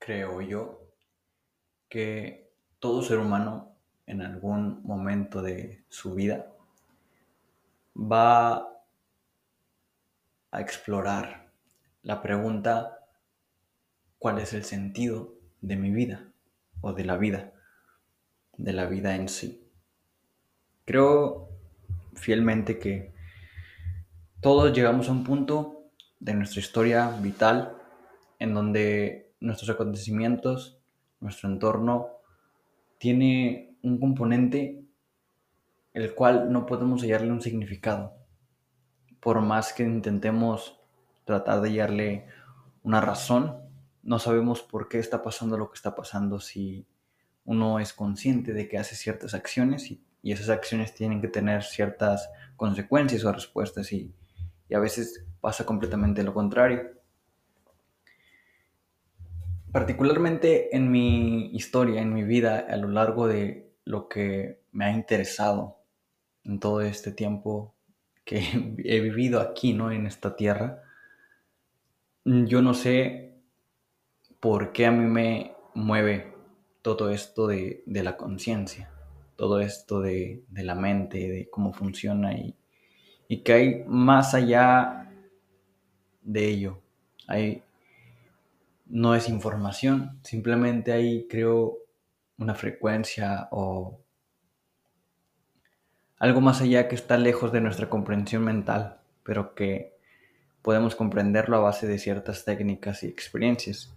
creo yo, que todo ser humano en algún momento de su vida va a explorar la pregunta ¿cuál es el sentido de mi vida o de la vida, de la vida en sí? Creo fielmente que todos llegamos a un punto de nuestra historia vital en donde nuestros acontecimientos, nuestro entorno, tiene un componente el cual no podemos hallarle un significado. Por más que intentemos tratar de hallarle una razón, no sabemos por qué está pasando lo que está pasando si uno es consciente de que hace ciertas acciones y, esas acciones tienen que tener ciertas consecuencias o respuestas y, y a veces pasa completamente lo contrario. Particularmente en mi historia, en mi vida, a lo largo de lo que me ha interesado en todo este tiempo que he vivido aquí, ¿no? En esta tierra, yo no sé por qué a mí me mueve todo esto de, la conciencia, todo esto de, la mente, de cómo funciona y, y que hay más allá de ello. Hay no es información, simplemente ahí creo una frecuencia o algo más allá que está lejos de nuestra comprensión mental, pero que podemos comprenderlo a base de ciertas técnicas y experiencias.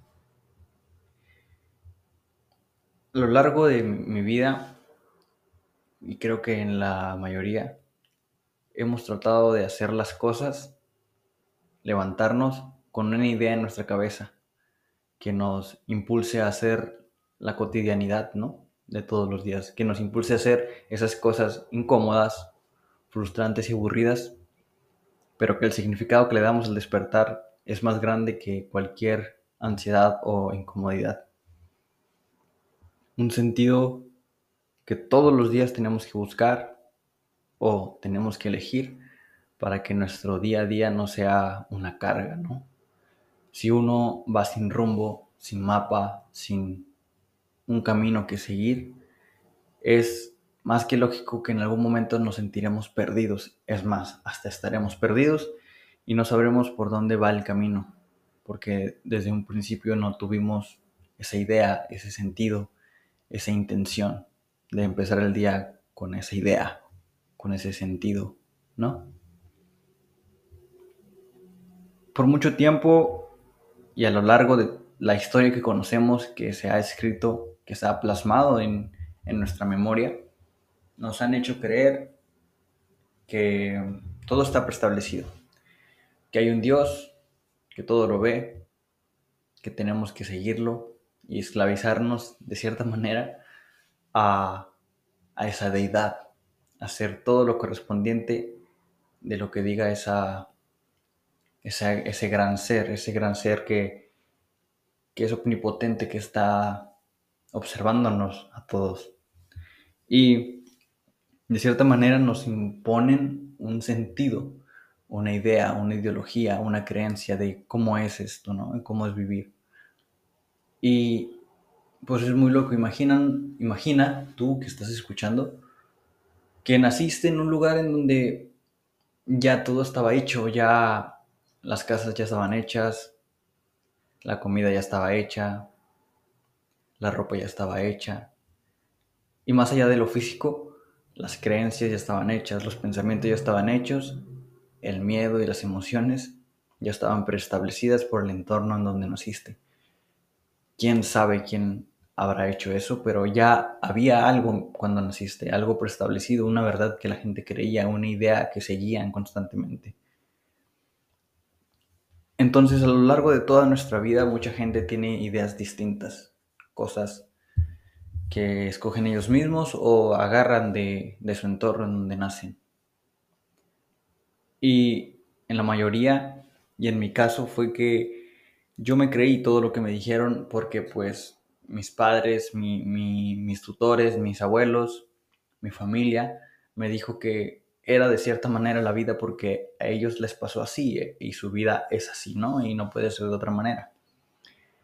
A lo largo de mi vida, y creo que en la mayoría, hemos tratado de hacer las cosas, levantarnos con una idea en nuestra cabeza que nos impulse a hacer la cotidianidad, ¿no? De todos los días, que nos impulse a hacer esas cosas incómodas, frustrantes y aburridas, pero que el significado que le damos al despertar es más grande que cualquier ansiedad o incomodidad. Un sentido que todos los días tenemos que buscar o tenemos que elegir para que nuestro día a día no sea una carga, ¿no? Si uno va sin rumbo, sin mapa, sin un camino que seguir, es más que lógico que en algún momento nos sentiremos perdidos. Es más, hasta estaremos perdidos y no sabremos por dónde va el camino, porque desde un principio no tuvimos esa idea, ese sentido, esa intención de empezar el día con esa idea, con ese sentido, ¿no? Por mucho tiempo y a lo largo de la historia que conocemos, que se ha escrito, que se ha plasmado en, nuestra memoria, nos han hecho creer que todo está preestablecido, que hay un Dios, que todo lo ve, que tenemos que seguirlo y esclavizarnos de cierta manera a, esa deidad, hacer todo lo correspondiente de lo que diga esa, ese, gran ser, ese gran ser que, que es omnipotente, que está observándonos a todos. Y de cierta manera nos imponen un sentido, una idea, una ideología, una creencia de cómo es esto, ¿no? cómo es vivir. Y pues es muy loco. Imaginan, imagina tú que estás escuchando que naciste en un lugar en donde ya todo estaba hecho, ya las casas ya estaban hechas, la comida ya estaba hecha, la ropa ya estaba hecha. Y más allá de lo físico, las creencias ya estaban hechas, los pensamientos ya estaban hechos, el miedo y las emociones ya estaban preestablecidas por el entorno en donde naciste. ¿Quién sabe quién habrá hecho eso? Pero ya había algo cuando naciste, algo preestablecido, una verdad que la gente creía, una idea que seguían constantemente. Entonces, a lo largo de toda nuestra vida, mucha gente tiene ideas distintas, cosas que escogen ellos mismos o agarran de, su entorno en donde nacen. Y en la mayoría, y en mi caso, fue que yo me creí todo lo que me dijeron porque pues mis padres, mis tutores, mis abuelos, mi familia, me dijo que era de cierta manera la vida porque a ellos les pasó así eh, y su vida es así, ¿no? Y no puede ser de otra manera.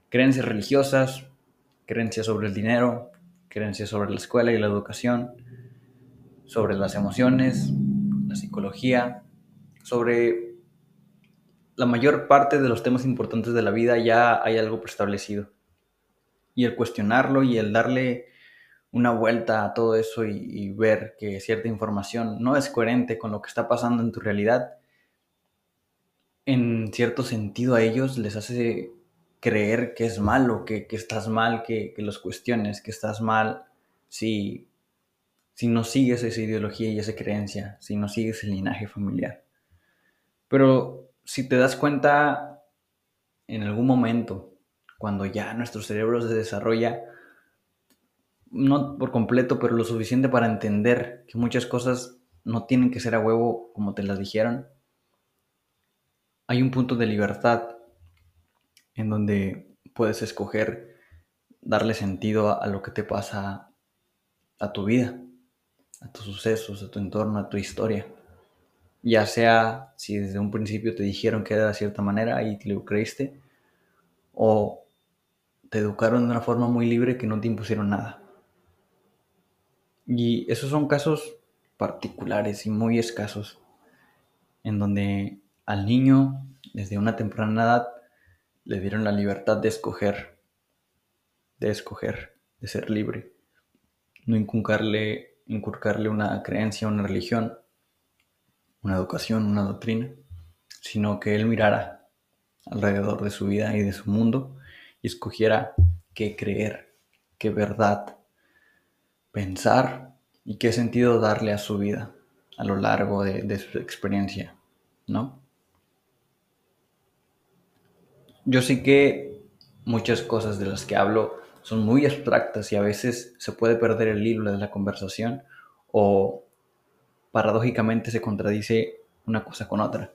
creencias religiosas, creencias sobre el dinero, creencias sobre la escuela y la educación, sobre las emociones, la psicología, sobre la mayor parte de los temas importantes de la vida ya hay algo preestablecido. Y el cuestionarlo y el darle una vuelta a todo eso y, ver que cierta información no es coherente con lo que está pasando en tu realidad, en cierto sentido a ellos les hace creer que es malo, que, estás mal, que, que, los cuestiones, que estás mal si, si no sigues esa ideología y esa creencia, si no sigues el linaje familiar. Pero si te das cuenta en algún momento, cuando ya nuestro cerebro se desarrolla, no por completo, pero lo suficiente para entender que muchas cosas no tienen que ser a huevo como te las dijeron. Hay un punto de libertad en donde puedes escoger darle sentido a, lo que te pasa a tu vida, a tus sucesos, a tu entorno, a tu historia. Ya sea si desde un principio te dijeron que era de cierta manera y te lo creíste, o te educaron de una forma muy libre que no te impusieron nada. Y esos son casos particulares y muy escasos, en donde al niño, desde una temprana edad, le dieron la libertad de escoger, de escoger, de ser libre, no inculcarle, inculcarle una creencia, una religión, una educación, una doctrina, sino que él mirara alrededor de su vida y de su mundo y escogiera qué creer, qué verdad pensar y qué sentido darle a su vida a lo largo de, su experiencia, ¿no? Yo sé que muchas cosas de las que hablo son muy abstractas y a veces se puede perder el hilo de la conversación o paradójicamente se contradice una cosa con otra.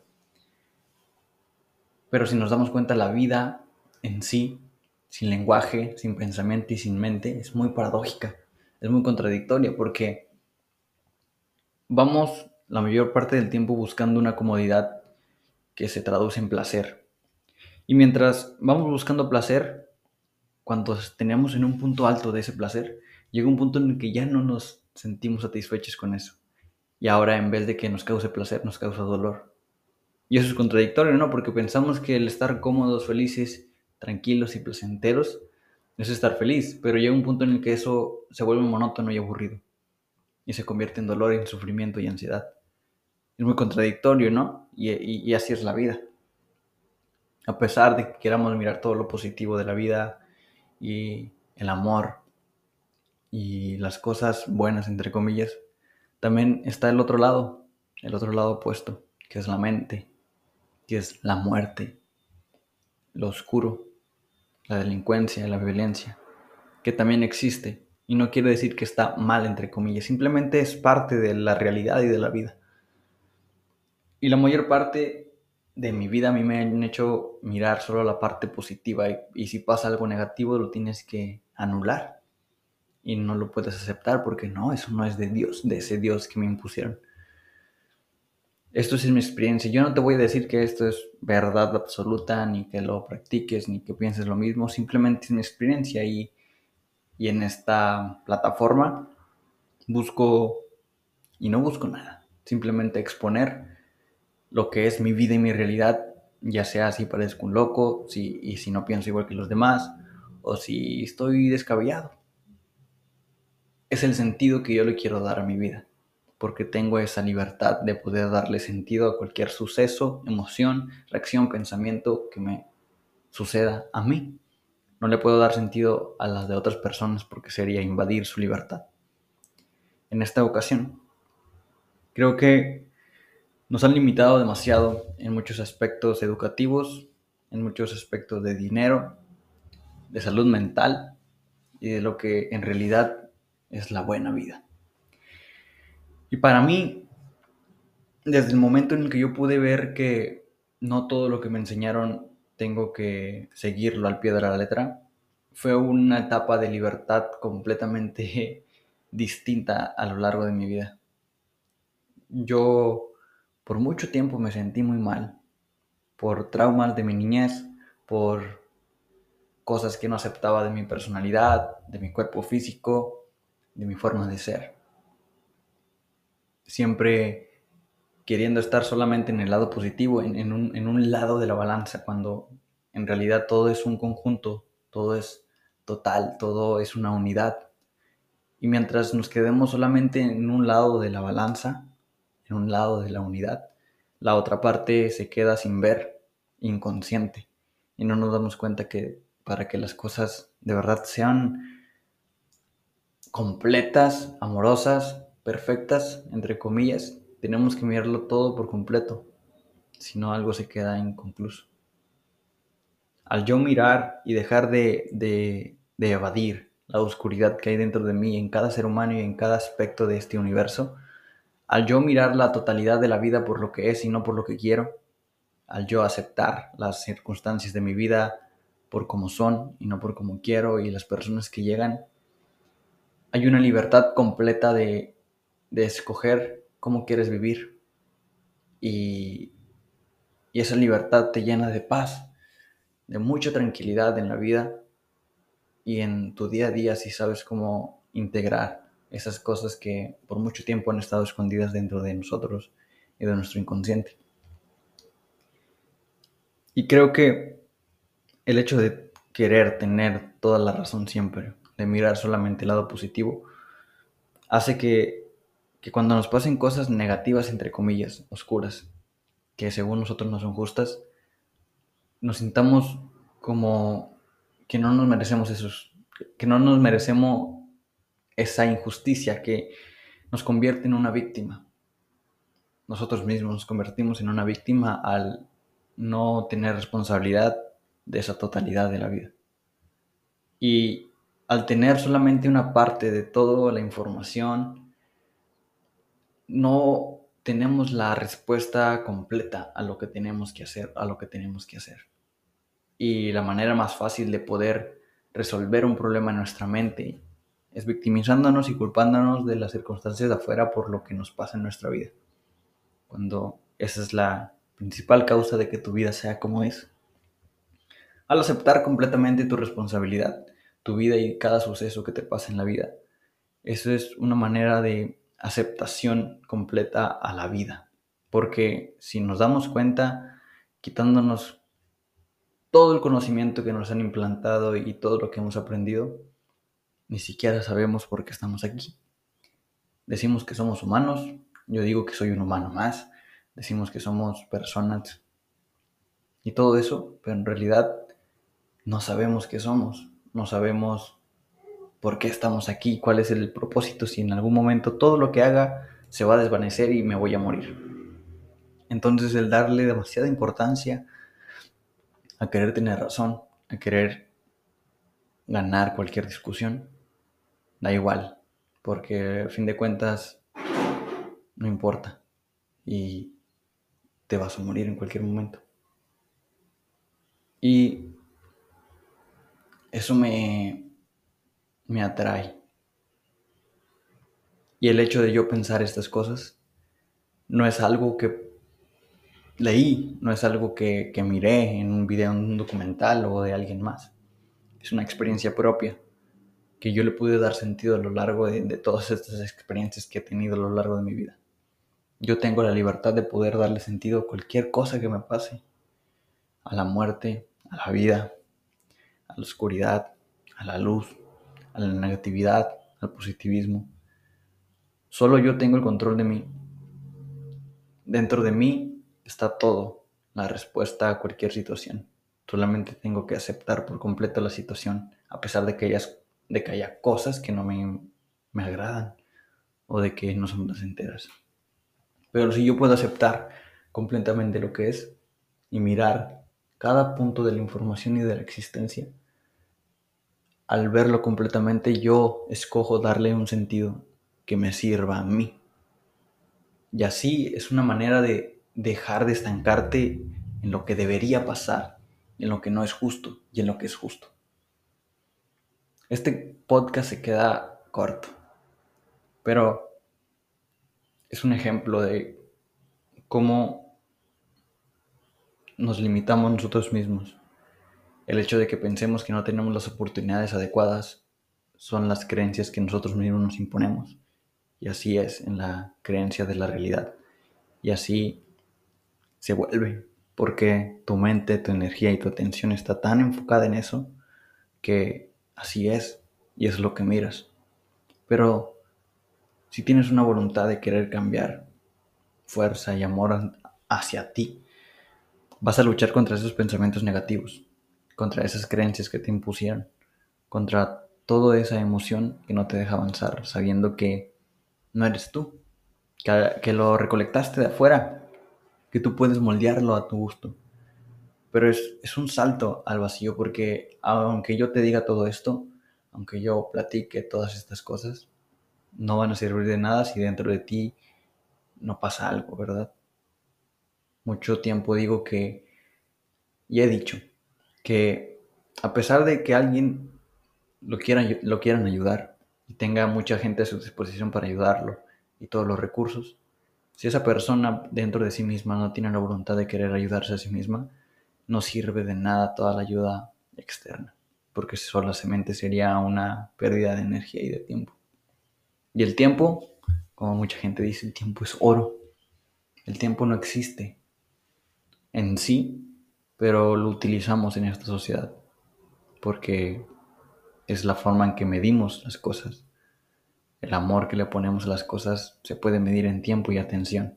Pero si nos damos cuenta, la vida en sí, sin lenguaje, sin pensamiento y sin mente, es muy paradójica es muy contradictoria porque vamos la mayor parte del tiempo buscando una comodidad que se traduce en placer. Y mientras vamos buscando placer, cuando tenemos en un punto alto de ese placer, llega un punto en el que ya no nos sentimos satisfechos con eso. Y ahora en vez de que nos cause placer, nos causa dolor. Y eso es contradictorio, ¿no? Porque pensamos que el estar cómodos, felices, tranquilos y placenteros es estar feliz, pero llega un punto en el que eso se vuelve monótono y aburrido y se convierte en dolor, en sufrimiento y ansiedad. Es muy contradictorio, ¿no? Y, así es la vida. A pesar de que queramos mirar todo lo positivo de la vida y el amor y las cosas buenas, entre comillas, también está el otro lado, el otro lado opuesto, que es la mente, que es la muerte, lo oscuro, la delincuencia, la violencia, que también existe. Y no quiere decir que está mal, entre comillas, simplemente es parte de la realidad y de la vida. Y la mayor parte de mi vida a mí me han hecho mirar solo la parte positiva y, si pasa algo negativo lo tienes que anular y no lo puedes aceptar porque no, eso no es de Dios, de ese Dios que me impusieron. Esto es mi experiencia. Yo no te voy a decir que esto es verdad absoluta, ni que lo practiques, ni que pienses lo mismo. Simplemente es mi experiencia y, y en esta plataforma busco y no busco nada. Simplemente exponer lo que es mi vida y mi realidad, ya sea si parezco un loco, si, y si no pienso igual que los demás, o si estoy descabellado. Es el sentido que yo le quiero dar a mi vida porque tengo esa libertad de poder darle sentido a cualquier suceso, emoción, reacción, pensamiento que me suceda a mí. No le puedo dar sentido a las de otras personas porque sería invadir su libertad. En esta ocasión, creo que nos han limitado demasiado en muchos aspectos educativos, en muchos aspectos de dinero, de salud mental y de lo que en realidad es la buena vida. Y para mí, desde el momento en el que yo pude ver que no todo lo que me enseñaron tengo que seguirlo al pie de la letra, fue una etapa de libertad completamente distinta a lo largo de mi vida. Yo por mucho tiempo me sentí muy mal, por traumas de mi niñez, por cosas que no aceptaba de mi personalidad, de mi cuerpo físico, de mi forma de ser. Siempre queriendo estar solamente en el lado positivo, en, un, en un lado de la balanza, cuando en realidad todo es un conjunto, todo es total, todo es una unidad. Y mientras nos quedemos solamente en un lado de la balanza, en un lado de la unidad, la otra parte se queda sin ver, inconsciente. Y no nos damos cuenta que para que las cosas de verdad sean completas, amorosas, perfectas, entre comillas, tenemos que mirarlo todo por completo. Si no, algo se queda inconcluso. Al yo mirar y dejar de, de, de evadir la oscuridad que hay dentro de mí en cada ser humano y en cada aspecto de este universo, al yo mirar la totalidad de la vida por lo que es y no por lo que quiero, al yo aceptar las circunstancias de mi vida por como son y no por como quiero y las personas que llegan, hay una libertad completa de, de escoger cómo quieres vivir y, y esa libertad te llena de paz, de mucha tranquilidad en la vida y en tu día a día si sabes cómo integrar esas cosas que por mucho tiempo han estado escondidas dentro de nosotros y de nuestro inconsciente. Y creo que el hecho de querer tener toda la razón siempre, de mirar solamente el lado positivo, hace que, que cuando nos pasen cosas negativas, entre comillas, oscuras, que según nosotros no son justas, nos sintamos como que no nos merecemos esos, que no nos merecemos esa injusticia que nos convierte en una víctima. Nosotros mismos nos convertimos en una víctima al no tener responsabilidad de esa totalidad de la vida. Y al tener solamente una parte de toda la información, no tenemos la respuesta completa a lo que tenemos que hacer, a lo que tenemos que hacer y la manera más fácil de poder resolver un problema en nuestra mente es victimizándonos y culpándonos de las circunstancias de afuera por lo que nos pasa en nuestra vida. Cuando esa es la principal causa de que tu vida sea como es. Al aceptar completamente tu responsabilidad, tu vida y cada suceso que te pasa en la vida, eso es una manera de aceptación completa a la vida. Porque si nos damos cuenta, quitándonos todo el conocimiento que nos han implantado y todo lo que hemos aprendido, ni siquiera sabemos por qué estamos aquí. Decimos que somos humanos, yo digo que soy un humano más, decimos que somos personas y todo eso, pero en realidad no sabemos qué somos, no sabemos por qué estamos aquí, cuál es el propósito, si en algún momento todo lo que haga se va a desvanecer y me voy a morir. Entonces el darle demasiada importancia a querer tener razón, a querer ganar cualquier discusión, da igual, porque a fin de cuentas no importa y te vas a morir en cualquier momento. Y eso me, me atrae. Y el hecho de yo pensar estas cosas no es algo que leí, no es algo que, miré en un video, en un documental o de alguien más. Es una experiencia propia que yo le pude dar sentido a lo largo de, todas estas experiencias que he tenido a lo largo de mi vida. Yo tengo la libertad de poder darle sentido a cualquier cosa que me pase, a la muerte, a la vida, a la oscuridad, a la luz, a la negatividad, al positivismo. Solo yo tengo el control de mí. Dentro de mí está todo, la respuesta a cualquier situación. Solamente tengo que aceptar por completo la situación, a pesar de que, de que haya cosas que no me, me agradan o de que no son enteras. Pero si yo puedo aceptar completamente lo que es y mirar cada punto de la información y de la existencia, al verlo completamente yo escojo darle un sentido que me sirva a mí. Y así es una manera de dejar de estancarte en lo que debería pasar, en lo que no es justo y en lo que es justo. Este podcast se queda corto, pero es un ejemplo de cómo nos limitamos nosotros mismos El hecho de que pensemos que no tenemos las oportunidades adecuadas son las creencias que nosotros mismos nos imponemos. Y así es en la creencia de la realidad. Y así se vuelve, porque tu mente, tu energía y tu atención está tan enfocada en eso que así es y es lo que miras. Pero si tienes una voluntad de querer cambiar, fuerza y amor hacia ti, vas a luchar contra esos pensamientos negativos, contra esas creencias que te impusieron, contra toda esa emoción que no te deja avanzar, sabiendo que no eres tú, que, lo recolectaste de afuera, que tú puedes moldearlo a tu gusto. Pero es, es un salto al vacío porque aunque yo te diga todo esto, aunque yo platique todas estas cosas, no van a servir de nada si dentro de ti no pasa algo, ¿verdad? Mucho tiempo digo que, y he dicho, que a pesar de que alguien lo quieran, lo quieran ayudar y tenga mucha gente a su disposición para ayudarlo y todos los recursos, si esa persona dentro de sí misma no tiene la voluntad de querer ayudarse a sí misma, no sirve de nada toda la ayuda externa, porque solamente sería una pérdida de energía y de tiempo. Y el tiempo, como mucha gente dice, el tiempo es oro. El tiempo no existe en sí, pero lo utilizamos en esta sociedad, porque es la forma en que medimos las cosas. El amor que le ponemos a las cosas se puede medir en tiempo y atención.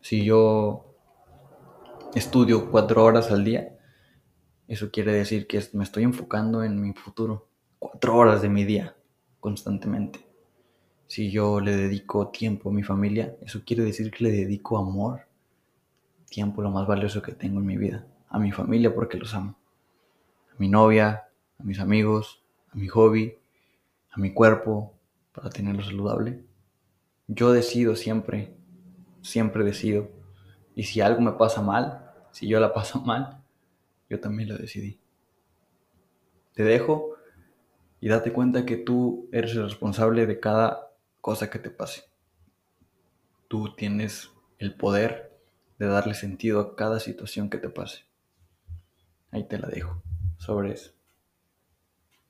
Si yo estudio cuatro horas al día, eso quiere decir que me estoy enfocando en mi futuro. Cuatro horas de mi día, constantemente. Si yo le dedico tiempo a mi familia, eso quiere decir que le dedico amor. Tiempo lo más valioso que tengo en mi vida. A mi familia porque los amo. A mi novia, a mis amigos, a mi hobby, a mi cuerpo, para tenerlo saludable. Yo decido siempre, siempre decido. Y si algo me pasa mal, si yo la paso mal, yo también lo decidí. Te dejo y date cuenta que tú eres el responsable de cada cosa que te pase. Tú tienes el poder de darle sentido a cada situación que te pase. Ahí te la dejo. Sobre eso.